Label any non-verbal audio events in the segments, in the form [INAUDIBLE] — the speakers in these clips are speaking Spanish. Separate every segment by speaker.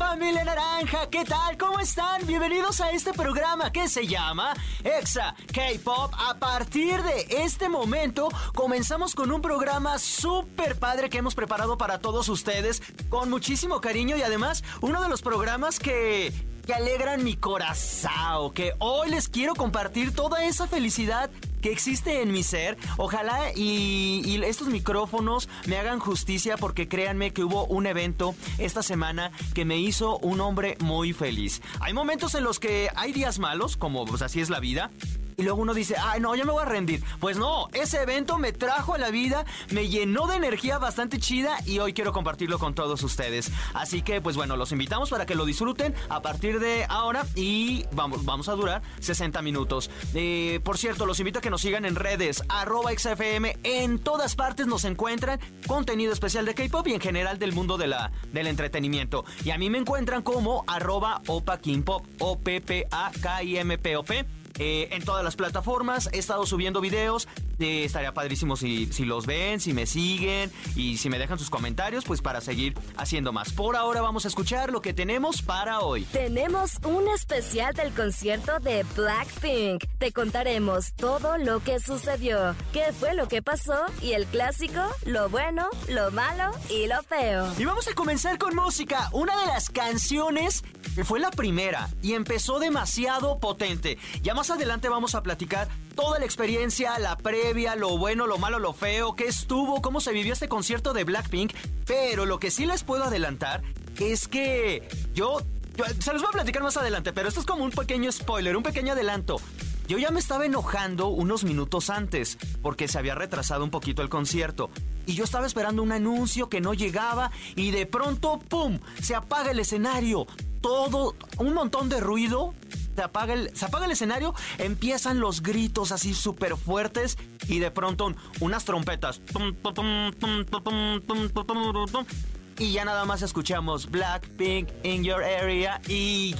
Speaker 1: familia naranja, ¿qué tal? ¿Cómo están? Bienvenidos a este programa que se llama Exa K-Pop. A partir de este momento comenzamos con un programa súper padre que hemos preparado para todos ustedes con muchísimo cariño y además uno de los programas que que alegran mi corazón, que hoy les quiero compartir toda esa felicidad que existe en mi ser. Ojalá y, estos micrófonos me hagan justicia porque créanme que hubo un evento esta semana que me hizo un hombre muy feliz. Hay momentos en los que hay días malos, como pues así es la vida, y luego uno dice, ay, no, ya me voy a rendir. Pues no, ese evento me trajo a la vida, me llenó de energía bastante chida y hoy quiero compartirlo con todos ustedes. Así que, pues bueno, los invitamos para que lo disfruten a partir de ahora y vamos, vamos a durar 60 minutos. Eh, por cierto, los invito a que nos sigan en redes, arroba XFM, en todas partes nos encuentran contenido especial de K-Pop y en general del mundo de la, del entretenimiento. Y a mí me encuentran como arroba Opa O-P-P-A-K-I-M-P-O-P. Eh, en todas las plataformas. He estado subiendo videos. Eh, estaría padrísimo si, si los ven, si me siguen y si me dejan sus comentarios, pues para seguir haciendo más. Por ahora vamos a escuchar lo que tenemos para hoy.
Speaker 2: Tenemos un especial del concierto de Blackpink. Te contaremos todo lo que sucedió, qué fue lo que pasó y el clásico, lo bueno, lo malo y lo feo.
Speaker 1: Y vamos a comenzar con música. Una de las canciones fue la primera y empezó demasiado potente. Ya más adelante vamos a platicar toda la experiencia, la previa, lo bueno, lo malo, lo feo, qué estuvo, cómo se vivió este concierto de Blackpink. Pero lo que sí les puedo adelantar es que yo, se los voy a platicar más adelante, pero esto es como un pequeño spoiler, un pequeño adelanto. Yo ya me estaba enojando unos minutos antes porque se había retrasado un poquito el concierto. Y yo estaba esperando un anuncio que no llegaba y de pronto, ¡pum! Se apaga el escenario. Todo, un montón de ruido se apaga el, se apaga el escenario, empiezan los gritos así súper fuertes y de pronto unas trompetas. Y ya nada más escuchamos Blackpink in your area y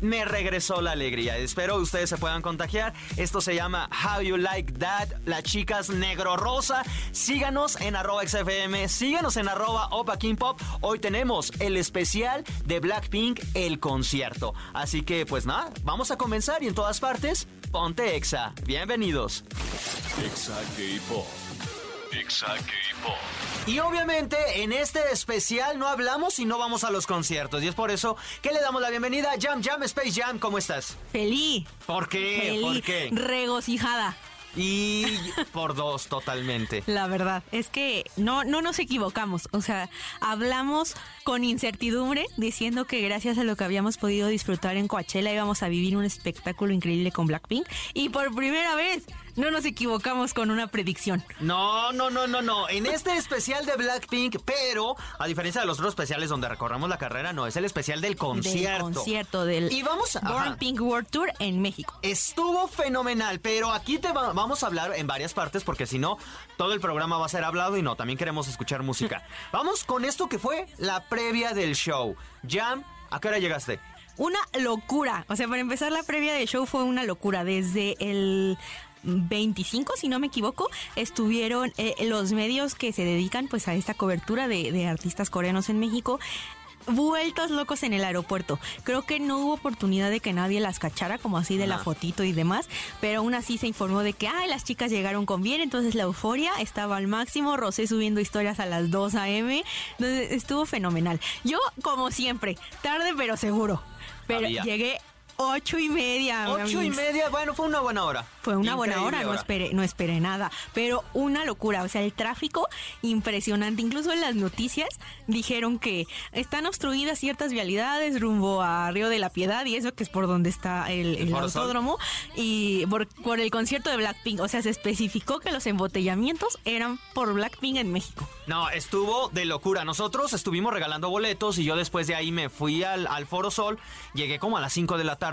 Speaker 1: me regresó la alegría. Espero ustedes se puedan contagiar. Esto se llama How You Like That, las chicas negro rosa. Síganos en arroba XFM, síganos en arroba Opa King Pop. Hoy tenemos el especial de Blackpink, el concierto. Así que pues nada, vamos a comenzar y en todas partes, ponte Exa. Bienvenidos.
Speaker 3: Exa.
Speaker 1: Y obviamente en este especial no hablamos y no vamos a los conciertos. Y es por eso que le damos la bienvenida a Jam Jam Space Jam. ¿Cómo estás?
Speaker 4: Feliz.
Speaker 1: ¿Por qué?
Speaker 4: Feliz.
Speaker 1: ¿Por qué?
Speaker 4: Regocijada.
Speaker 1: Y por dos, totalmente.
Speaker 4: La verdad es que no, no nos equivocamos. O sea, hablamos con incertidumbre diciendo que gracias a lo que habíamos podido disfrutar en Coachella íbamos a vivir un espectáculo increíble con Blackpink. Y por primera vez no nos equivocamos con una predicción.
Speaker 1: No, no, no, no, no. En este especial de Blackpink, pero a diferencia de los otros especiales donde recorremos la carrera, no, es el especial del concierto.
Speaker 4: Del concierto del
Speaker 1: y vamos,
Speaker 4: Born Pink World Tour en México.
Speaker 1: Estuvo fenomenal, pero aquí te va, vamos a hablar en varias partes porque si no, todo el programa va a ser hablado y no, también queremos escuchar música. [LAUGHS] vamos con esto que fue la previa del show. Jam, ¿a qué hora llegaste?
Speaker 4: Una locura. O sea, para empezar, la previa del show fue una locura. Desde el 25, si no me equivoco, estuvieron eh, los medios que se dedican pues a esta cobertura de, de artistas coreanos en México vueltos locos en el aeropuerto. Creo que no hubo oportunidad de que nadie las cachara, como así de la fotito y demás, pero aún así se informó de que, ay, las chicas llegaron con bien, entonces la euforia estaba al máximo, Rosé subiendo historias a las 2 a.m., entonces estuvo fenomenal. Yo, como siempre, tarde pero seguro, pero llegué Ocho y media.
Speaker 1: Ocho y media, bueno, fue una buena hora.
Speaker 4: Fue una buena hora, no esperé, no esperé nada, pero una locura, o sea, el tráfico impresionante, incluso en las noticias dijeron que están obstruidas ciertas vialidades rumbo a Río de la Piedad y eso que es por donde está el, autódromo y por, por el concierto de Blackpink, o sea, se especificó que los embotellamientos eran por Blackpink en México.
Speaker 1: No, estuvo de locura. Nosotros estuvimos regalando boletos y yo después de ahí me fui al, al Foro Sol, llegué como a las 5 de la tarde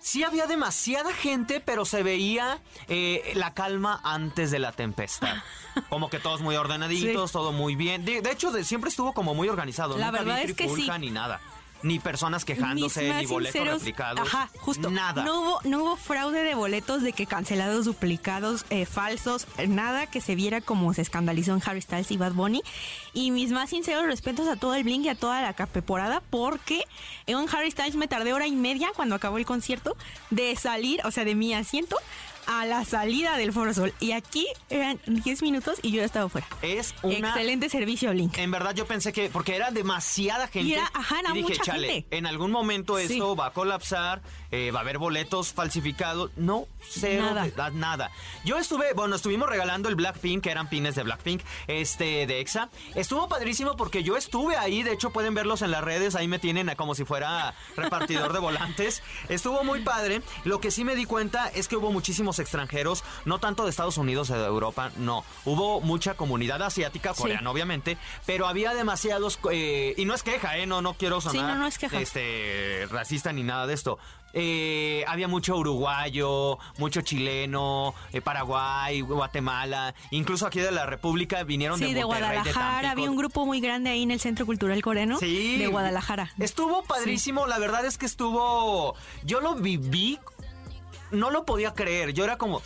Speaker 1: sí había demasiada gente, pero se veía eh, la calma antes de la tempestad. [LAUGHS] Como que todos muy ordenaditos, todo muy bien. De, de hecho, de- siempre estuvo como muy organizado.
Speaker 4: La
Speaker 1: Nunca
Speaker 4: verdad
Speaker 1: vi
Speaker 4: es que sí.
Speaker 1: trifulca ni nada. Ni personas quejándose, ni boletos
Speaker 4: sinceros-
Speaker 1: replicados.
Speaker 4: Ajá, justo.
Speaker 1: Nada.
Speaker 4: No hubo, no hubo fraude de boletos de que cancelados, duplicados, eh, falsos, eh, nada que se viera como se escandalizó en Harry Styles y Bad Bunny. Y mis más sinceros respetos a todo el Blink y a toda la capeporada porque en Harry Styles me tardé hora y media cuando acabó el concierto de salir, o sea, de mi asiento a la salida del Foro Sol. Y aquí eran 10 minutos y yo ya estaba fuera.
Speaker 1: Es una
Speaker 4: Excelente servicio, Blink.
Speaker 1: En verdad yo pensé que, porque era demasiada gente.
Speaker 4: Y era- ajá, era
Speaker 1: y dije,
Speaker 4: mucha
Speaker 1: chale,
Speaker 4: gente".
Speaker 1: en algún momento
Speaker 4: Sí.
Speaker 1: esto va a colapsar, eh, va a haber boletos falsificados. No, cero,
Speaker 4: Nada.
Speaker 1: da- nada. Yo estuve, bueno, estuvimos regalando el Blackpink, que eran pines de Blackpink, este, de EXA. Estuvo padrísimo porque yo estuve ahí, de hecho pueden verlos en las redes, ahí me tienen como si fuera repartidor de volantes. Estuvo muy padre. Lo que sí me di cuenta es que hubo muchísimos extranjeros, no tanto de Estados Unidos o de Europa, no. Hubo mucha comunidad asiática,
Speaker 4: Sí.
Speaker 1: coreana obviamente, pero había demasiados, eh, y no es queja, ¿eh? No, no quiero sonar
Speaker 4: Sí, no, no es queja.
Speaker 1: este, racista ni nada de esto. Eh, había mucho uruguayo, mucho chileno, eh, Paraguay, Guatemala, incluso aquí de la República vinieron
Speaker 4: Sí,
Speaker 1: de
Speaker 4: de
Speaker 1: Monterrey, de
Speaker 4: Guadalajara. Había un grupo muy grande ahí en el Centro Cultural Coreano.
Speaker 1: Sí.
Speaker 4: De Guadalajara.
Speaker 1: Estuvo padrísimo, la verdad es que estuvo. Yo lo viví, no lo podía creer. Yo era como.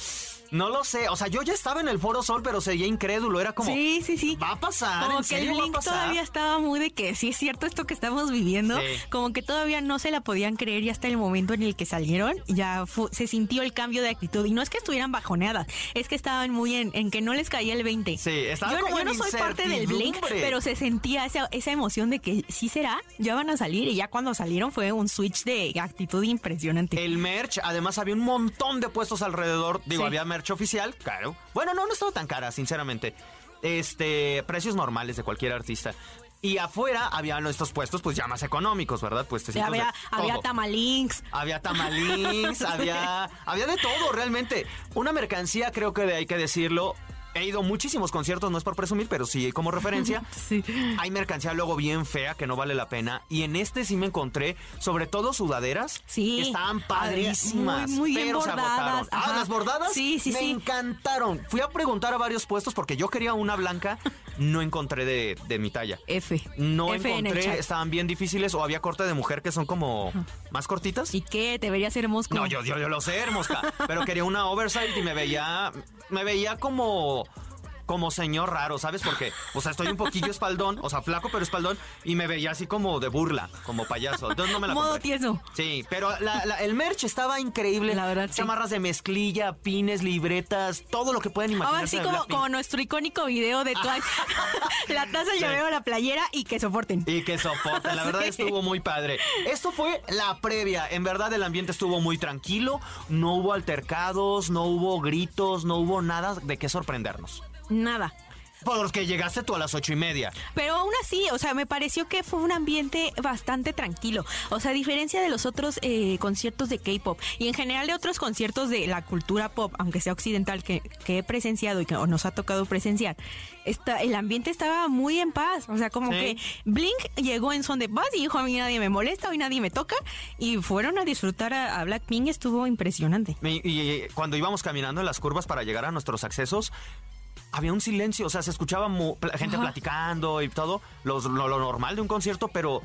Speaker 1: No lo sé, o sea, yo ya estaba en el Foro Sol, pero seguía incrédulo. Era como.
Speaker 4: Sí, sí, sí.
Speaker 1: Va a pasar,
Speaker 4: Como
Speaker 1: ¿en
Speaker 4: que
Speaker 1: serio
Speaker 4: el
Speaker 1: va a
Speaker 4: Blink
Speaker 1: pasar?
Speaker 4: todavía estaba muy de que sí es cierto esto que estamos viviendo.
Speaker 1: Sí.
Speaker 4: Como que todavía no se la podían creer y hasta el momento en el que salieron ya se sintió el cambio de actitud. Y no es que estuvieran bajoneadas, es que estaban muy en, en que no les caía el 20.
Speaker 1: Sí, estaban
Speaker 4: yo,
Speaker 1: como
Speaker 4: yo no soy parte del Blink, pero se sentía esa, esa emoción de que sí será, ya van a salir. Y ya cuando salieron fue un switch de actitud impresionante.
Speaker 1: El merch, además había un montón de puestos alrededor. Digo,
Speaker 4: Sí.
Speaker 1: había merch oficial, claro. Bueno, no, no estaba tan cara, sinceramente. Este, precios normales de cualquier artista. Y afuera habían estos puestos, pues ya más económicos, ¿verdad? Pues
Speaker 4: había, había tamalinks.
Speaker 1: Había tamalins, [LAUGHS] había, había de todo realmente. Una mercancía, creo que hay que decirlo. He ido a muchísimos conciertos, no es por presumir, pero sí como referencia. [LAUGHS]
Speaker 4: Sí.
Speaker 1: Hay mercancía luego bien fea que no vale la pena. Y en este sí me encontré, sobre todo sudaderas.
Speaker 4: Sí.
Speaker 1: que Estaban padrísimas.
Speaker 4: Muy- muy bien
Speaker 1: pero se agotaron. Ah, las bordadas.
Speaker 4: Sí, sí,
Speaker 1: me
Speaker 4: sí.
Speaker 1: encantaron. Fui a preguntar a varios puestos porque yo quería una blanca. No encontré de, de mi talla.
Speaker 4: F.
Speaker 1: No
Speaker 4: F
Speaker 1: encontré, estaban bien difíciles o había corte de mujer que son como más cortitas.
Speaker 4: ¿Y qué? ¿Te verías hermoso?
Speaker 1: No, yo, yo, yo lo sé, Mosca. Pero quería una oversight y me veía. Me veía como. Como señor raro, ¿sabes? Porque, o sea, estoy un poquillo espaldón, o sea, flaco pero espaldón, y me veía así como de burla, como payaso. Entonces no me la
Speaker 4: Modo
Speaker 1: compré.
Speaker 4: tieso.
Speaker 1: Sí, pero la- la- el merch estaba increíble.
Speaker 4: La verdad, sí.
Speaker 1: Chamarras de mezclilla, pines, libretas, todo lo que pueden imaginar.
Speaker 4: Ahora sí, como, como nuestro icónico video de Twice. [LAUGHS] la taza, el llavero, la playera y que soporten.
Speaker 1: Y que soporten, la verdad
Speaker 4: Sí.
Speaker 1: estuvo muy padre. Esto fue la previa, en verdad el ambiente estuvo muy tranquilo, no hubo altercados, no hubo gritos, no hubo nada de qué sorprendernos.
Speaker 4: Nada.
Speaker 1: Porque llegaste tú a las ocho y media.
Speaker 4: Pero aún así, o sea, me pareció que fue un ambiente bastante tranquilo. O sea, a diferencia de los otros eh, conciertos de K-pop y en general de otros conciertos de la cultura pop, aunque sea occidental, que, que he presenciado y que nos ha tocado presenciar, está, el ambiente estaba muy en paz. O sea, como
Speaker 1: Sí.
Speaker 4: que Blink llegó en son de paz y dijo a mí nadie me molesta, hoy nadie me toca. Y fueron a disfrutar a, a Blackpink, estuvo impresionante.
Speaker 1: Y, y cuando íbamos caminando en las curvas para llegar a nuestros accesos, había un silencio, o sea, se escuchaba gente
Speaker 4: Ajá.
Speaker 1: platicando y todo, lo, lo normal de un concierto, pero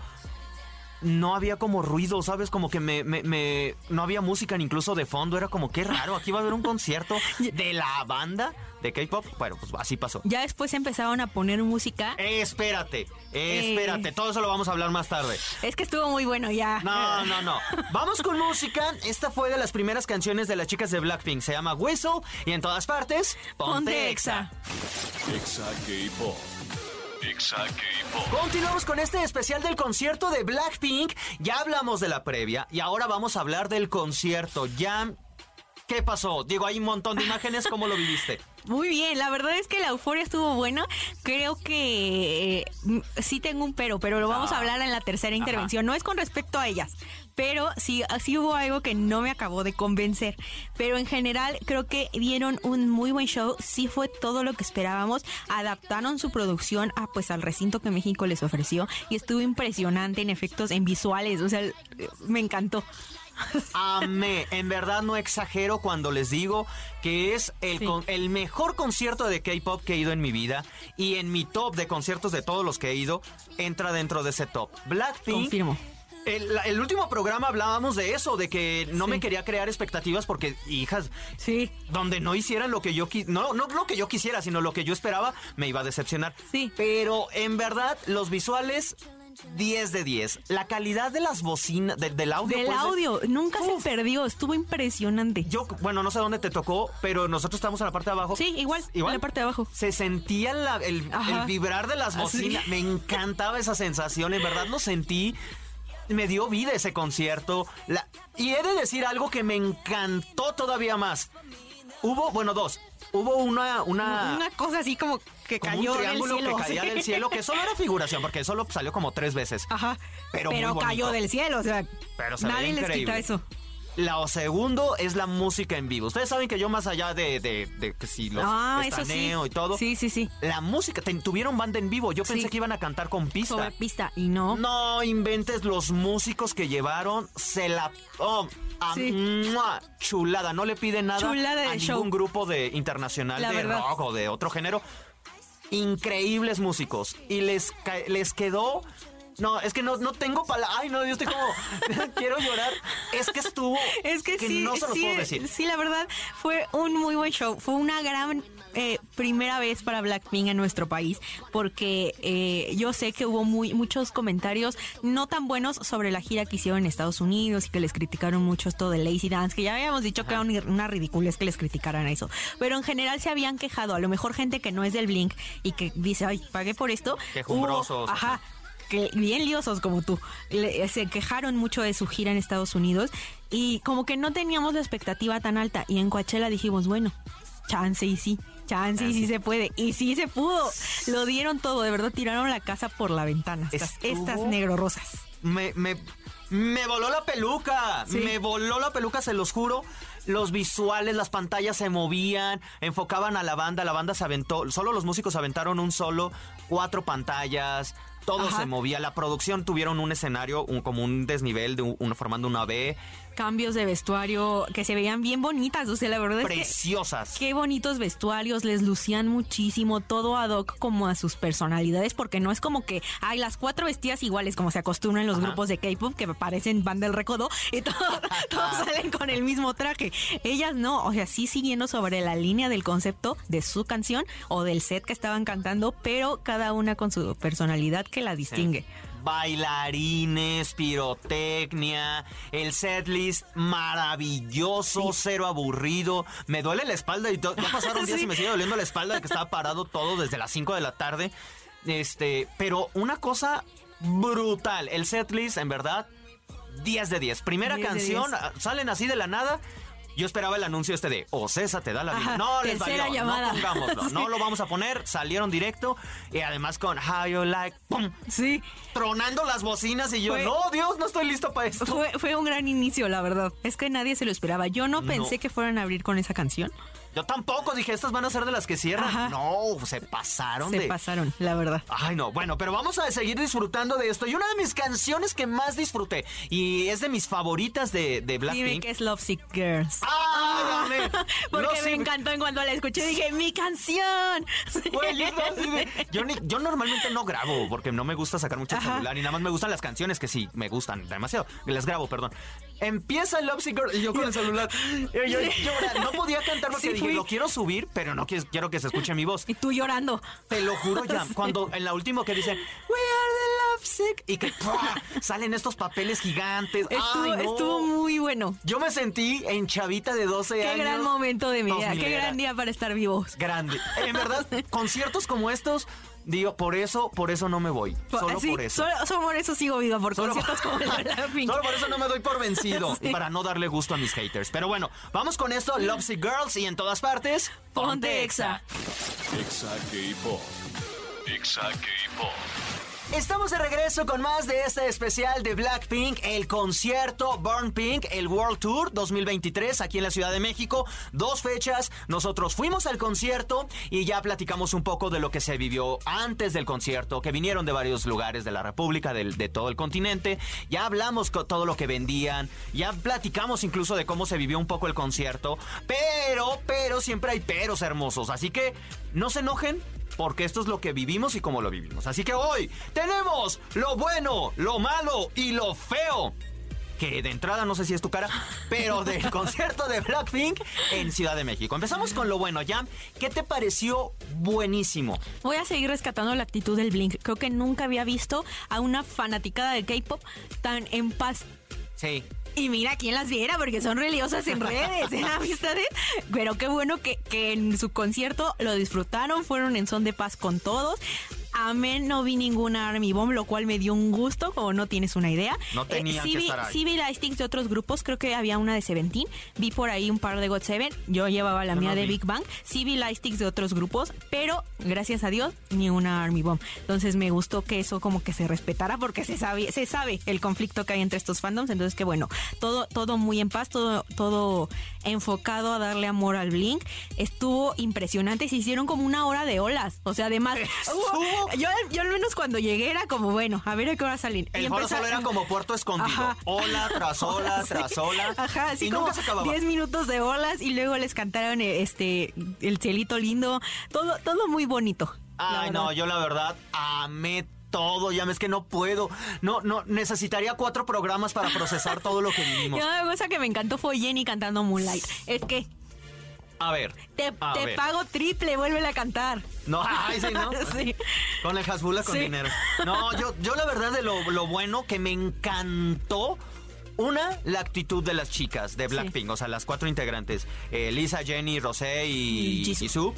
Speaker 1: no había como ruido, ¿sabes? Como que me, me- me- no había música ni incluso de fondo, era como qué raro, aquí va a haber un concierto [LAUGHS] de la banda de K-pop. Bueno, pues así pasó.
Speaker 4: Ya después empezaron a poner música.
Speaker 1: Eh, espérate, eh, espérate, todo eso lo vamos a hablar más tarde.
Speaker 4: Es que estuvo muy bueno ya.
Speaker 1: No, no, no. Vamos con música. Esta fue de las primeras canciones de las chicas de Blackpink. Se llama Whistle y en todas partes, ponte,
Speaker 4: Ponte
Speaker 1: exa.
Speaker 4: Exa
Speaker 3: K-Pop.
Speaker 1: Continuamos con este especial del concierto de Blackpink. Ya hablamos de la previa y ahora vamos a hablar del concierto. Ya. ¿Qué pasó? Digo, hay un montón de imágenes. ¿Cómo lo viviste?
Speaker 4: Muy bien, la verdad es que la euforia estuvo buena. Creo que eh, sí tengo un pero, pero lo vamos a
Speaker 1: Ah.
Speaker 4: hablar en la tercera intervención. No es con respecto a ellas, pero sí, sí hubo algo que no me acabó de convencer. Pero en general creo que dieron un muy buen show. Sí fue todo lo que esperábamos. Adaptaron su producción a pues al recinto que México les ofreció y estuvo impresionante en efectos, en visuales. O sea, me encantó.
Speaker 1: Amé. En verdad no exagero cuando les digo que es el,
Speaker 4: Sí.
Speaker 1: con- el mejor concierto de K-pop que he ido en mi vida. Y en mi top de conciertos de todos los que he ido, entra dentro de ese top. Blackpink.
Speaker 4: Confirmo.
Speaker 1: El, último programa hablábamos de eso, de que no
Speaker 4: Sí.
Speaker 1: me quería crear expectativas porque, hijas,
Speaker 4: Sí.
Speaker 1: donde no hicieran lo que yo no no lo que yo quisiera, sino lo que yo esperaba, me iba a decepcionar.
Speaker 4: Sí.
Speaker 1: Pero en verdad los visuales 10 de 10. La calidad de las bocinas de- del audio
Speaker 4: Del
Speaker 1: pues,
Speaker 4: audio, nunca
Speaker 1: Uf.
Speaker 4: se perdió, estuvo impresionante.
Speaker 1: Yo, bueno, no sé dónde te tocó, pero nosotros estábamos en la parte de abajo.
Speaker 4: Sí, igual, en la parte de abajo.
Speaker 1: Se sentía la- el, vibrar de las
Speaker 4: Así.
Speaker 1: bocinas. Me encantaba esa sensación, en verdad lo sentí. Me dio vida ese concierto. La- y he de decir algo que me encantó todavía más. Hubo, bueno, dos. Hubo una, una,
Speaker 4: Una cosa así como que
Speaker 1: como
Speaker 4: cayó
Speaker 1: un
Speaker 4: del
Speaker 1: triángulo
Speaker 4: cielo.
Speaker 1: que caía del [LAUGHS] cielo, que solo era figuración, porque solo salió como tres veces.
Speaker 4: Ajá.
Speaker 1: Pero
Speaker 4: cayó del cielo, o sea,
Speaker 1: Pero se veía
Speaker 4: nadie les quita eso.
Speaker 1: Lo segundo es la música en vivo. Ustedes saben que yo más allá de, de, de que si los
Speaker 4: Ah, eso sí.
Speaker 1: y todo.
Speaker 4: Sí, sí, sí.
Speaker 1: La música, tuvieron banda en vivo. Yo pensé
Speaker 4: Sí.
Speaker 1: que iban a cantar con pista.
Speaker 4: Sobre pista y no.
Speaker 1: No inventes los músicos que llevaron. Se la. Oh, a-
Speaker 4: Sí.
Speaker 1: ¡mua! chulada. No le piden nada
Speaker 4: Chulada
Speaker 1: a
Speaker 4: show.
Speaker 1: ningún grupo de internacional
Speaker 4: La
Speaker 1: de
Speaker 4: verdad.
Speaker 1: rock o de otro género. Increíbles músicos. Y les, les quedó. No, es que no, no tengo palabras. Ay, no, yo estoy como. [LAUGHS] quiero llorar. Es que estuvo.
Speaker 4: Es que, sí,
Speaker 1: no se los
Speaker 4: sí,
Speaker 1: puedo decir.
Speaker 4: sí, la verdad fue un muy buen show. Fue una gran eh, primera vez para Blackpink en nuestro país, porque eh, yo sé que hubo muy muchos comentarios no tan buenos sobre la gira que hicieron en Estados Unidos y que les criticaron mucho esto de Lazy Dance, que ya habíamos dicho que era un- una ridiculez que les criticaran eso. Pero en general se habían quejado, a lo mejor gente que no es del Blink y que dice, ay, pagué por esto.
Speaker 1: Quejumbrosos.
Speaker 4: Hubo- ajá, que bien liosos como tú, le- se quejaron mucho de su gira en Estados Unidos y como que no teníamos la expectativa tan alta y en Coachella dijimos, bueno, chance y sí, chance y sí se puede y sí se pudo, lo dieron todo, de verdad tiraron la casa por la ventana, estas,
Speaker 1: Estuvo-
Speaker 4: estas negro rosas.
Speaker 1: me, me, me voló la peluca.
Speaker 4: Sí.
Speaker 1: Me voló la peluca, se los juro. Los visuales, las pantallas se movían, enfocaban a la banda, la banda se aventó, solo los músicos aventaron un solo, cuatro pantallas, todo
Speaker 4: Ajá.
Speaker 1: se movía. La producción tuvieron un escenario, un, como un desnivel, de un- uno formando una B,
Speaker 4: Cambios de vestuario que se veían bien bonitas, o sea, la verdad es que
Speaker 1: preciosas.
Speaker 4: Qué bonitos vestuarios, les lucían muchísimo, todo ad hoc como a sus personalidades, porque no es como que hay las cuatro vestidas iguales como se acostumbran en los
Speaker 1: Ajá.
Speaker 4: grupos de K-pop que parecen van del recodo y todo- [LAUGHS] todos salen con el mismo traje. Ellas no, o sea, sí siguiendo sobre la línea del concepto de su canción o del set que estaban cantando, pero cada una con su personalidad que la distingue.
Speaker 1: Bailarines, pirotecnia, el setlist maravilloso, cero aburrido. Me duele la espalda y ya pasaron días
Speaker 4: Sí.
Speaker 1: y me [LAUGHS] sigue doliendo la espalda de que estaba parado todo desde las 5 de la tarde. Este, pero una cosa brutal, el setlist en verdad 10 de 10. Primera
Speaker 4: 10 de
Speaker 1: canción,
Speaker 4: 10.
Speaker 1: ah, salen así de la nada. Yo esperaba el anuncio este de Ocesa te da la vida.
Speaker 4: Ajá,
Speaker 1: no les valió,
Speaker 4: llamada.
Speaker 1: no pongámoslo, [LAUGHS] no lo vamos a poner. Salieron directo y además con How You Like, ¡pum!
Speaker 4: Sí,
Speaker 1: tronando las bocinas y yo,
Speaker 4: Fue-
Speaker 1: no, Dios, no estoy listo para esto.
Speaker 4: fue, fue un gran inicio, la verdad. Es que nadie se lo esperaba. Yo no,
Speaker 1: No.
Speaker 4: pensé que fueran a abrir con esa canción.
Speaker 1: Yo tampoco dije, estas van a ser de las que cierran.
Speaker 4: Ajá.
Speaker 1: No, se pasaron
Speaker 4: Se
Speaker 1: de.
Speaker 4: pasaron, la verdad.
Speaker 1: Ay, no, bueno, pero vamos a seguir disfrutando de esto. Y una de mis canciones que más disfruté, y es de mis favoritas de, de Blackpink.
Speaker 4: que es Lovesick Girls.
Speaker 1: ¡Ah! [LAUGHS]
Speaker 4: Porque me encantó en cuanto la escuché dije, mi canción. [LAUGHS]
Speaker 1: güey, es así de- yo, yo normalmente no grabo porque no me gusta sacar mucho el celular y nada más me gustan las canciones que sí me gustan demasiado. Las grabo, perdón. Empieza el Lovesick Girl y yo con el celular. Yo [LAUGHS] no podía cantar porque
Speaker 4: Sí,
Speaker 1: dije, lo quiero subir, pero no quiero, quiero que se escuche mi voz. [LAUGHS]
Speaker 4: Y tú llorando.
Speaker 1: Te lo juro ya, [LAUGHS] cuando en la última que dice We are the lovesick y que ¡pua! salen estos papeles gigantes.
Speaker 4: Estuvo,
Speaker 1: Ay, no.
Speaker 4: estuvo muy bueno.
Speaker 1: Yo me sentí en chavita de 12
Speaker 4: Qué
Speaker 1: años.
Speaker 4: gran momento de mi vida. Qué
Speaker 1: 2000era.
Speaker 4: gran día para estar vivos.
Speaker 1: Grande. En verdad, [LAUGHS] conciertos como estos, digo, por eso, por eso no me voy. Solo
Speaker 4: Sí,
Speaker 1: por eso.
Speaker 4: Solo, solo por eso sigo viva, por
Speaker 1: Solo-
Speaker 4: conciertos como. [LAUGHS]
Speaker 1: Solo por eso no me doy por vencido. [LAUGHS]
Speaker 4: Sí.
Speaker 1: Para no darle gusto a mis haters. Pero bueno, vamos con esto. Lovesick Girls y en todas partes.
Speaker 4: Ponte Exa.
Speaker 3: Exa K-Pop. Exa K-Pop.
Speaker 1: Estamos de regreso con más de este especial de Blackpink, el concierto Burn Pink, el World Tour 2023 aquí en la Ciudad de México. Dos fechas, nosotros fuimos al concierto y ya platicamos un poco de lo que se vivió antes del concierto, que vinieron de varios lugares de la República, de, de todo el continente. Ya hablamos con todo lo que vendían, ya platicamos incluso de cómo se vivió un poco el concierto, pero, pero siempre hay peros hermosos, así que no se enojen, porque esto es lo que vivimos y cómo lo vivimos. Así que hoy tenemos lo bueno, lo malo y lo feo. Que de entrada no sé si es tu cara, [LAUGHS] pero del concierto de Blackpink en Ciudad de México. Empezamos con lo bueno, Jam. ¿Qué te pareció buenísimo?
Speaker 4: Voy a seguir rescatando la actitud del Blink. Creo que nunca había visto a una fanaticada de K-pop tan en paz.
Speaker 1: Sí.
Speaker 4: Y mira quién las viera, porque son religiosas en redes, ¿eh? amistades. Pero qué bueno que, que en su concierto lo disfrutaron, fueron en son de paz con todos. Amén, no vi ninguna Army Bomb, lo cual me dio un gusto, como no tienes una idea.
Speaker 1: No tenían
Speaker 4: sí
Speaker 1: que
Speaker 4: vi,
Speaker 1: estar ahí.
Speaker 4: Sí vi de otros grupos, creo que había una de Seventeen, vi por ahí un par de God Seven, yo llevaba la mía
Speaker 1: no
Speaker 4: de
Speaker 1: vi.
Speaker 4: Big Bang, sí vi de otros grupos, pero gracias a Dios ni una Army Bomb. Entonces me gustó que eso como que se respetara porque se sabe, se sabe el conflicto que hay entre estos fandoms, entonces que bueno, todo, todo muy en paz, todo, todo enfocado a darle amor al Blink. Estuvo impresionante, se hicieron como una hora de olas, o sea, además, [LAUGHS] hubo- yo, yo al menos cuando llegué era como, bueno, a ver a qué hora salen.
Speaker 1: El
Speaker 4: Y
Speaker 1: foro solo era como puerto escondido.
Speaker 4: Ajá.
Speaker 1: Ola tras [LAUGHS] ola
Speaker 4: Sí.
Speaker 1: tras ola.
Speaker 4: Ajá, así
Speaker 1: y
Speaker 4: como
Speaker 1: nunca se acababa.
Speaker 4: 10 minutos de olas y luego les cantaron eh, este el cielito lindo, todo todo muy bonito.
Speaker 1: Ay, no, yo la verdad amé todo, ya es que no puedo. No, no, necesitaría cuatro programas para procesar todo lo que [LAUGHS] vivimos.
Speaker 4: Y una cosa que me encantó fue Jenny cantando Moonlight. Es que
Speaker 1: A ver.
Speaker 4: te,
Speaker 1: a
Speaker 4: te
Speaker 1: ver.
Speaker 4: pago triple, vuélvela a cantar.
Speaker 1: No, ay, sí, ¿no? [LAUGHS]
Speaker 4: Sí.
Speaker 1: Con el Hasbula con
Speaker 4: Sí.
Speaker 1: dinero. No, yo, yo la verdad de lo, lo bueno que me encantó. Una, la actitud de las chicas de Blackpink, o sea, las cuatro integrantes, eh, Lisa, Jenny, Rosé y
Speaker 4: Y Jisoo.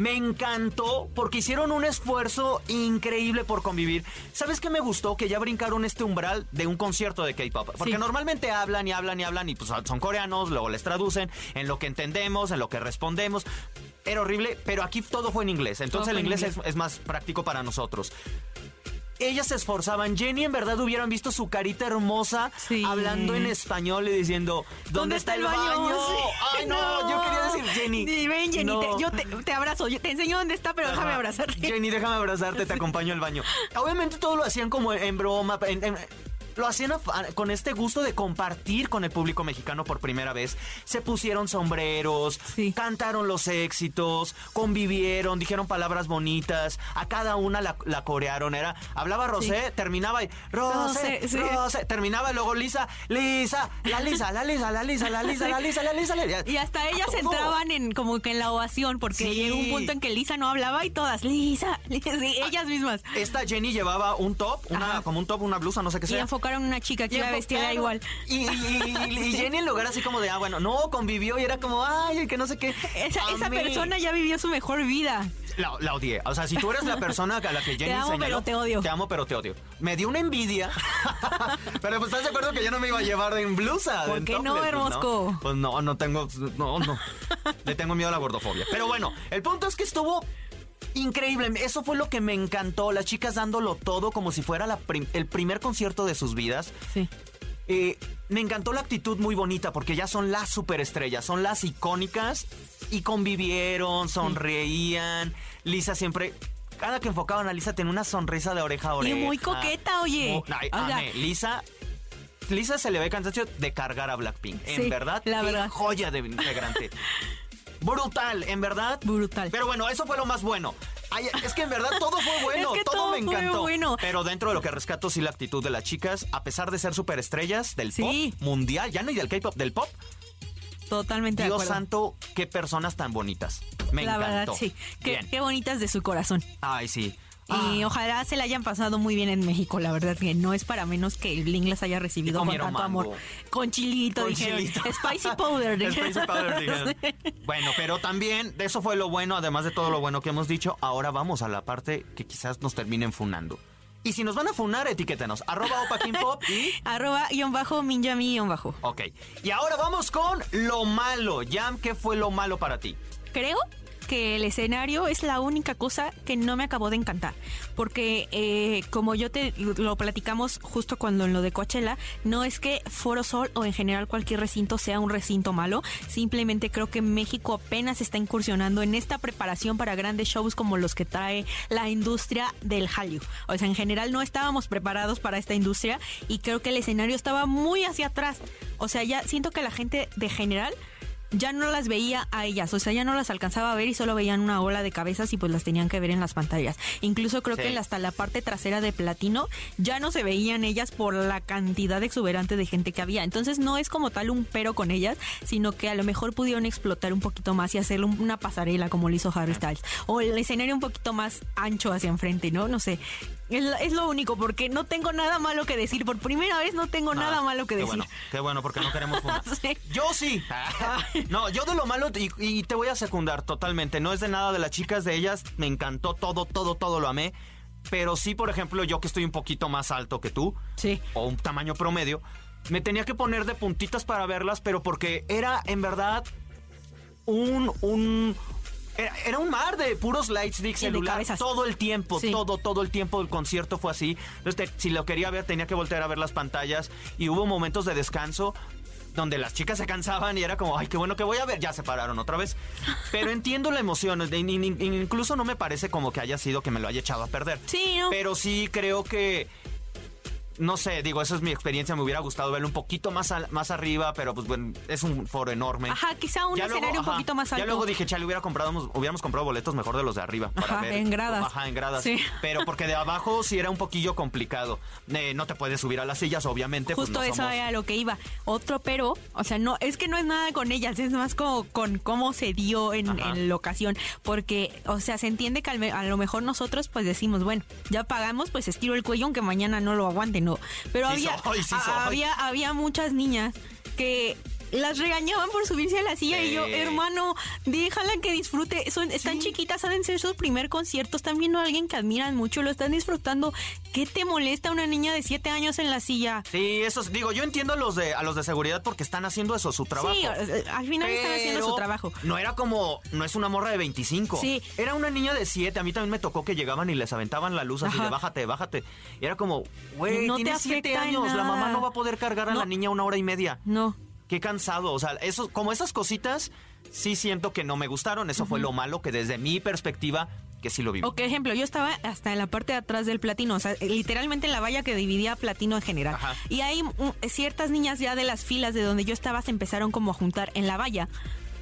Speaker 1: Me encantó porque hicieron un esfuerzo increíble por convivir. ¿Sabes qué me gustó? Que ya brincaron este umbral de un concierto de K-pop. Porque
Speaker 4: Sí.
Speaker 1: normalmente hablan y hablan y hablan y pues son coreanos, luego les traducen en lo que entendemos, en lo que respondemos. Era horrible, pero aquí todo fue en inglés. Entonces el
Speaker 4: en
Speaker 1: inglés,
Speaker 4: inglés.
Speaker 1: Es, es más práctico para nosotros. Ellas se esforzaban. Jenny en verdad hubieran visto su carita hermosa
Speaker 4: Sí.
Speaker 1: hablando en español y diciendo, ¿dónde, está, el baño? [LAUGHS]
Speaker 4: Sí.
Speaker 1: Ay, no, yo quería decir Jenny.
Speaker 4: Sí, ven, Jenny,
Speaker 1: No.
Speaker 4: te- yo te, te abrazo, yo te enseño dónde está, pero déjame abrazarte.
Speaker 1: Jenny, déjame abrazarte, te acompaño al baño. Obviamente todo lo hacían como en broma, en- en- lo hacían con este gusto de compartir con el público mexicano por primera vez. Se pusieron sombreros,
Speaker 4: Sí.
Speaker 1: cantaron los éxitos, convivieron, dijeron palabras bonitas, a cada una la, la corearon. Era, hablaba Rosé, terminaba y Rosé,
Speaker 4: sí.
Speaker 1: Rosé, terminaba luego Lisa, Lisa, la Lisa, la Lisa, la Lisa, la Lisa, la Lisa, la Lisa, la Lisa.
Speaker 4: Y hasta ellas
Speaker 1: ¿Cómo?
Speaker 4: entraban en como que en la ovación, porque llegó un punto en que Lisa no hablaba y todas, Lisa, Lisa, [LAUGHS] sí, ellas mismas.
Speaker 1: Esta Jenny llevaba un top, una,
Speaker 4: Ajá.
Speaker 1: como un top, una blusa, no sé qué
Speaker 4: Y
Speaker 1: sea.
Speaker 4: Enfocaron una chica que
Speaker 1: Y
Speaker 4: iba vestida igual.
Speaker 1: Y, y- y- y Jenny en lugar así como de, ah, bueno, no, convivió y era como, ay, que no sé qué.
Speaker 4: Esa, esa persona ya vivió su mejor vida.
Speaker 1: La, la odié. O sea, si tú eres la persona a la que [LAUGHS] Jenny
Speaker 4: amo,
Speaker 1: señaló,
Speaker 4: pero te odio.
Speaker 1: Te amo, pero te odio. Me dio una envidia. [LAUGHS] pero pues estás de acuerdo que yo no me iba a llevar en blusa.
Speaker 4: ¿Por
Speaker 1: en
Speaker 4: qué no,
Speaker 1: pues,
Speaker 4: Hermosco?
Speaker 1: Pues no, no tengo. No, no. Le tengo miedo a la gordofobia. Pero bueno, el punto es que estuvo. Increíble, eso fue lo que me encantó, las chicas dándolo todo como si fuera la prim- el primer concierto de sus vidas.
Speaker 4: Sí.
Speaker 1: Eh, me encantó la actitud muy bonita porque ya son las superestrellas, son las icónicas y convivieron, sonreían. Lisa siempre, cada que enfocaban a Lisa tenía una sonrisa de oreja a
Speaker 4: Y
Speaker 1: oreja.
Speaker 4: muy coqueta, oye.
Speaker 1: Mu- ay,
Speaker 4: O sea,
Speaker 1: amé. Lisa. Lisa se le ve cansancio de cargar a Blackpink. En verdad,
Speaker 4: la
Speaker 1: qué
Speaker 4: verdad.
Speaker 1: joya de integrante. [LAUGHS] Brutal, en verdad.
Speaker 4: Brutal.
Speaker 1: Pero bueno, eso fue lo más bueno. Ay, es que en verdad todo fue [LAUGHS] bueno,
Speaker 4: Es que
Speaker 1: todo,
Speaker 4: todo
Speaker 1: me
Speaker 4: fue
Speaker 1: encantó.
Speaker 4: bueno.
Speaker 1: Pero dentro de lo que rescato sí la actitud de las chicas, a pesar de ser superestrellas del
Speaker 4: Sí.
Speaker 1: pop mundial, ya no y del K-pop, del pop,
Speaker 4: Totalmente de
Speaker 1: Dios
Speaker 4: acuerdo.
Speaker 1: santo, qué personas tan bonitas. Me
Speaker 4: la
Speaker 1: encantó.
Speaker 4: verdad, sí. Qué, qué bonitas de su corazón.
Speaker 1: Ay, sí.
Speaker 4: Y
Speaker 1: Ah,
Speaker 4: ojalá se la hayan pasado muy bien en México, la verdad que no es para menos que el Bling las haya recibido con tanto
Speaker 1: mango.
Speaker 4: amor. Con chilito,
Speaker 1: Con
Speaker 4: dijeron.
Speaker 1: chilito.
Speaker 4: Spicy [LAUGHS] powder. dijeron.
Speaker 1: Spicy powder. [LAUGHS] Bueno, pero también, de eso fue lo bueno, además de todo lo bueno que hemos dicho, ahora vamos a la parte que quizás nos terminen funando. Y si nos van a funar, etiquétenos. Arroba Opa Pop y... [LAUGHS]
Speaker 4: Arroba guion bajo, minjami guion bajo.
Speaker 1: Ok. Y ahora vamos con lo malo. Jam, ¿qué fue lo malo para ti?
Speaker 4: Creo que el escenario es la única cosa que no me acabó de encantar. Porque eh, como yo te lo platicamos justo cuando en lo de Coachella, no es que Foro Sol o en general cualquier recinto sea un recinto malo. Simplemente creo que México apenas está incursionando en esta preparación para grandes shows como los que trae la industria del Hallyu. O sea, en general no estábamos preparados para esta industria y creo que el escenario estaba muy hacia atrás. O sea, ya siento que la gente de general ya no las veía a ellas, o sea, ya no las alcanzaba a ver y solo veían una ola de cabezas y pues las tenían que ver en las pantallas. Incluso creo que hasta la parte trasera de platino ya no se veían ellas por la cantidad exuberante de gente que había. Entonces no es como tal un pero con ellas, sino que a lo mejor pudieron explotar un poquito más y hacer una pasarela como lo hizo Harry Styles. O el escenario un poquito más ancho hacia enfrente, ¿no? No sé. Es, lo único, porque no tengo nada malo que decir. Por primera vez no tengo nada ah, malo que
Speaker 1: qué
Speaker 4: decir.
Speaker 1: Bueno, qué bueno, porque no queremos [LAUGHS] Yo sí. [LAUGHS] no, yo de lo malo, y, te voy a secundar totalmente. No es de nada de las chicas, de ellas. Me encantó todo, todo, todo lo amé. Pero sí, por ejemplo, yo que estoy un poquito más alto que tú.
Speaker 4: Sí.
Speaker 1: O un tamaño promedio. Me tenía que poner de puntitas para verlas, pero porque era en verdad un, un, era, un mar de puros lightstick celular todo el tiempo, todo, todo el tiempo del concierto fue así. Entonces, si lo quería ver, tenía que voltear a ver las pantallas y hubo momentos de descanso donde las chicas se cansaban y era como, ay, qué bueno que voy a ver, ya se pararon otra vez. Pero [LAUGHS] entiendo la emoción, incluso no me parece como que haya sido que me lo haya echado a perder.
Speaker 4: Sí,
Speaker 1: Pero sí creo que no sé, digo, esa es mi experiencia. Me hubiera gustado verlo un poquito más, más arriba, pero pues bueno, es un foro enorme.
Speaker 4: Ajá, quizá un escenario un poquito más alto.
Speaker 1: Ya luego dije, chale, hubiera comprado, hubiéramos comprado boletos mejor de los de arriba.
Speaker 4: Para
Speaker 1: ajá,
Speaker 4: en gradas.
Speaker 1: Ajá, en gradas. Sí. Pero porque de abajo sí era un poquillo complicado. Eh, no te puedes subir a las sillas, obviamente.
Speaker 4: Pues, Justo eso era lo que iba. Otro pero, o sea, no, es que no es nada con ellas, es más como con cómo se dio en, la ocasión. Porque, o sea, se entiende que a lo mejor nosotros pues decimos, bueno, ya pagamos, pues estiro el cuello aunque mañana no lo aguante, no. Pero había había, había muchas niñas que las regañaban por subirse a la silla y yo, hermano, déjala que disfrute. Son, están chiquitas, saben ser sus primer conciertos, están viendo a alguien que admiran mucho, lo están disfrutando. ¿Qué te molesta una niña de 7 años en la silla?
Speaker 1: Sí, eso digo, yo entiendo a los de a los de seguridad porque están haciendo eso, su trabajo. Sí,
Speaker 4: al final están haciendo su trabajo.
Speaker 1: No era como, no es una morra de 25. Sí. Era una niña de 7. A mí también me tocó que llegaban y les aventaban la luz así de bájate, bájate. Y era como, güey, no tiene 7 años, la mamá no va a poder cargar a la niña una hora y media.
Speaker 4: No
Speaker 1: qué cansado. O sea, eso, como esas cositas, sí siento que no me gustaron. Eso fue lo malo que desde mi perspectiva que sí lo vi.
Speaker 4: O que ejemplo, yo estaba hasta en la parte de atrás del platino, o sea, literalmente en la valla que dividía platino en general. Y hay ciertas niñas ya de las filas de donde yo estaba se empezaron como a juntar en la valla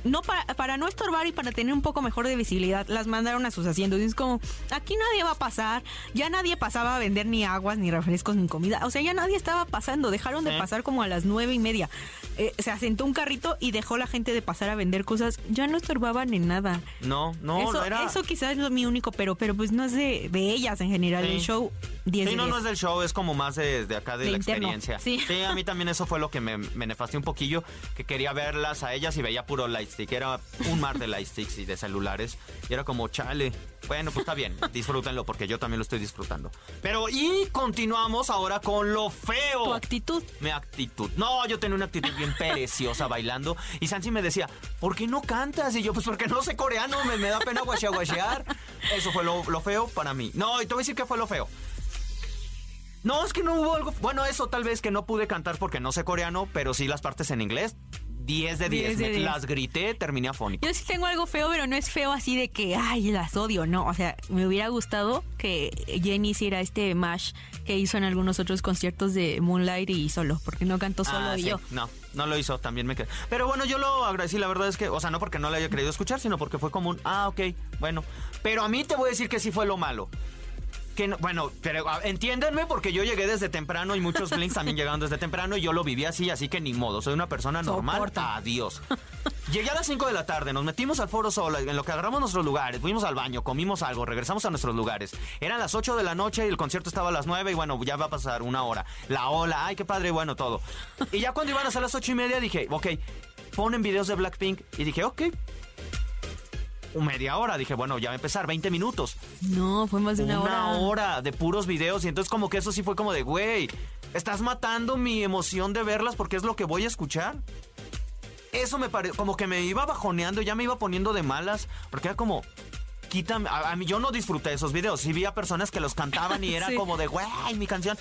Speaker 4: no para, para no estorbar y para tener un poco mejor de visibilidad, las mandaron a sus asientos. Y es como, aquí nadie va a pasar, ya nadie pasaba a vender ni aguas, ni refrescos, ni comida. O sea, ya nadie estaba pasando, dejaron de pasar como a las nueve y media. Eh, se asentó un carrito y dejó la gente de pasar a vender cosas. Ya no estorbaban en nada.
Speaker 1: No, no,
Speaker 4: eso,
Speaker 1: no era...
Speaker 4: Eso quizás es mi único, pero, pero pues no es de, ellas en general. El show 10
Speaker 1: Sí, no, no es del show, es como más de, acá de, la experiencia.
Speaker 4: Sí.
Speaker 1: a mí también eso fue lo que me, me un poquillo, que quería verlas a ellas y veía puro light que era un mar de lightsticks y de celulares. Y era como, chale. Bueno, pues está bien, disfrútenlo porque yo también lo estoy disfrutando. Pero y continuamos ahora con lo feo.
Speaker 4: Tu actitud.
Speaker 1: Mi actitud. No, yo tenía una actitud bien preciosa [LAUGHS] bailando. Y Sansi me decía, ¿por qué no cantas? Y yo, pues porque no sé coreano, me, me da pena guachear. Eso fue lo, lo feo para mí. No, y te voy a decir que fue lo feo. No, es que no hubo algo. Bueno, eso tal vez que no pude cantar porque no sé coreano, pero sí las partes en inglés. 10 de 10. las grité, terminé afónico.
Speaker 4: Yo sí tengo algo feo, pero no es feo así de que, ay, las odio, no. O sea, me hubiera gustado que Jenny hiciera este mash que hizo en algunos otros conciertos de Moonlight y solo, porque no cantó solo
Speaker 1: ah,
Speaker 4: y yo.
Speaker 1: No, no lo hizo, también me quedé. Pero bueno, yo lo agradecí, la verdad es que, o sea, no porque no le haya querido escuchar, sino porque fue como un, ah, ok, bueno. Pero a mí te voy a decir que sí fue lo malo bueno, pero entiéndenme porque yo llegué desde temprano y muchos links también [LAUGHS] llegaron desde temprano y yo lo viví así, así que ni modo, soy una persona normal. Adiós. [LAUGHS] Llegué a las 5 de la tarde, nos metimos al foro solo, en lo que agarramos nuestros lugares, fuimos al baño, comimos algo, regresamos a nuestros lugares. Eran las 8 de la noche y el concierto estaba a las 9 y bueno, ya va a pasar una hora. La ola, ay, qué padre, bueno, todo. Y ya cuando iban a ser las 8 y media dije, ok, ponen videos de Blackpink y dije, ok, media hora. Dije, bueno, ya va a empezar, 20 minutos.
Speaker 4: No, fue más de una, hora.
Speaker 1: Una hora de puros videos. Y entonces como que eso sí fue como de, güey, estás matando mi emoción de verlas porque es lo que voy a escuchar. eso me pareció, como que me iba bajoneando, ya me iba poniendo de malas, porque era como, quítame, a, mí yo no disfruté esos videos, sí vi a personas que los cantaban y [LAUGHS] era como de, güey, mi canción.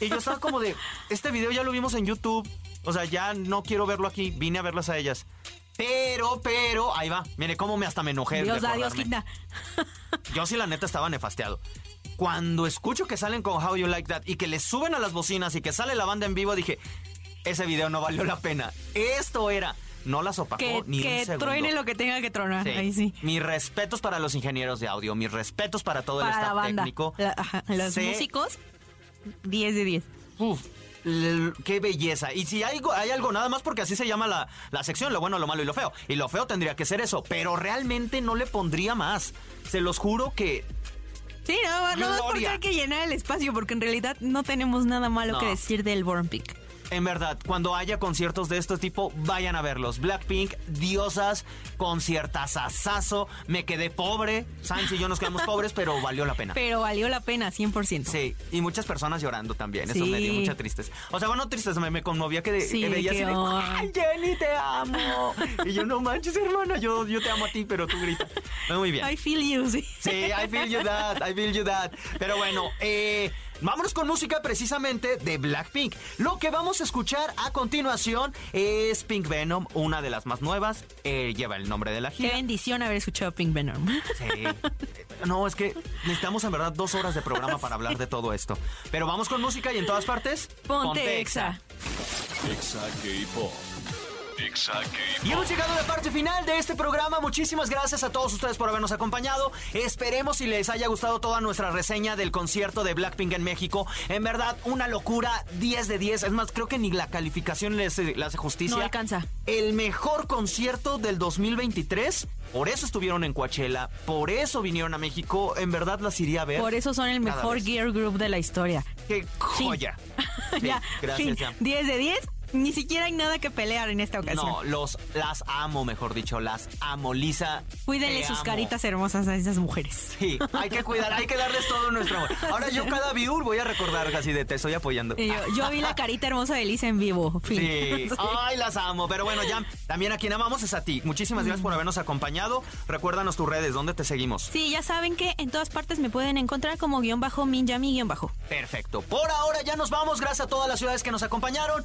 Speaker 1: Y yo estaba como de, este video ya lo vimos en YouTube, o sea, ya no quiero verlo aquí, vine a verlas a ellas. Pero, pero, ahí va. Mire cómo me hasta me enojé.
Speaker 4: Dios da, Dios quita. [LAUGHS]
Speaker 1: Yo sí, la neta, estaba nefasteado. Cuando escucho que salen con How You Like That y que le suben a las bocinas y que sale la banda en vivo, dije, ese video no valió la pena. Esto era. No las opacó
Speaker 4: que,
Speaker 1: ni
Speaker 4: que
Speaker 1: un segundo.
Speaker 4: truene lo que tenga que tronar. Ahí sí.
Speaker 1: Mis respetos para los ingenieros de audio, mis respetos para todo el staff técnico.
Speaker 4: los músicos, 10 de 10.
Speaker 1: Uf, qué belleza. Y si hay, hay algo, nada más porque así se llama la, la, sección, lo bueno, lo malo y lo feo. Y lo feo tendría que ser eso, pero realmente no le pondría más. Se los juro que...
Speaker 4: Sí, no, no es porque hay que llenar el espacio, porque en realidad no tenemos nada malo que decir del Born Pick
Speaker 1: en verdad, cuando haya conciertos de este tipo, vayan a verlos. Blackpink, diosas, conciertazazazo. Me quedé pobre. Sainz y yo nos quedamos [LAUGHS] pobres, pero valió la pena.
Speaker 4: Pero valió la pena, 100%.
Speaker 1: Sí, y muchas personas llorando también. Eso me dio mucha tristeza. O sea, bueno, tristeza, me, me conmovía que,
Speaker 4: sí,
Speaker 1: veía así de, ¡ay, Jenny, te amo! y yo, no manches, hermana, yo, yo te amo a ti, pero tú gritas. Muy bien.
Speaker 4: I feel you, sí.
Speaker 1: Sí, I feel you that, I feel you that. Pero bueno, eh... Vámonos con música precisamente de Blackpink. Lo que vamos a escuchar a continuación es Pink Venom, una de las más nuevas. Eh, lleva el nombre de la gira.
Speaker 4: Qué bendición haber escuchado Pink Venom.
Speaker 1: Sí. No, es que necesitamos en verdad dos horas de programa para hablar de todo esto. Pero vamos con música y en todas partes.
Speaker 4: Ponte, Exa.
Speaker 3: Exa K-Pop.
Speaker 1: Y hemos llegado a la parte final de este programa. Muchísimas gracias a todos ustedes por habernos acompañado. Esperemos si les haya gustado toda nuestra reseña del concierto de Blackpink en México. En verdad, una locura, 10 de 10. Es más, creo que ni la calificación le hace, justicia.
Speaker 4: No alcanza.
Speaker 1: El mejor concierto del 2023. Por eso estuvieron en Coachella, por eso vinieron a México. En verdad las iría a ver.
Speaker 4: Por eso son el mejor gear group de la historia.
Speaker 1: ¡Qué joya! [LAUGHS]
Speaker 4: ya, gracias, 10 de 10 ni siquiera hay nada que pelear en esta ocasión.
Speaker 1: No, los, las amo, mejor dicho, las amo, Lisa.
Speaker 4: Cuídenle sus caritas hermosas a esas mujeres.
Speaker 1: Sí, hay que cuidar, hay que darles todo nuestro amor. [LAUGHS] Ahora yo cada view voy a recordar casi de te estoy apoyando.
Speaker 4: Yo, vi la carita hermosa de Lisa en vivo. [LAUGHS]
Speaker 1: Sí. Ay, las amo. Pero bueno, ya, también a quien amamos es a ti. Muchísimas gracias por habernos acompañado. Recuérdanos tus redes, ¿dónde te seguimos?
Speaker 4: Sí, ya saben que en todas partes me pueden encontrar como guion bajo minjami guion bajo.
Speaker 1: Perfecto. Por ahora ya nos vamos. Gracias a todas las ciudades que nos acompañaron.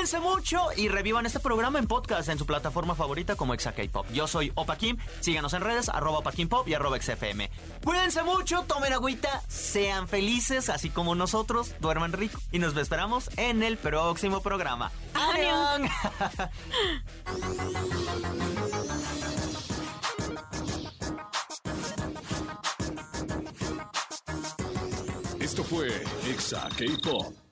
Speaker 1: Cuídense mucho y revivan este programa en podcast en su plataforma favorita como Exa Pop. Yo soy Opa Kim, síganos en redes, arroba Opa Kim Pop y arroba XFM. Cuídense mucho, tomen agüita, sean felices, así como nosotros, duerman rico y nos esperamos en el próximo programa.
Speaker 4: ¡Adiós!
Speaker 3: Esto fue Exa K-Pop.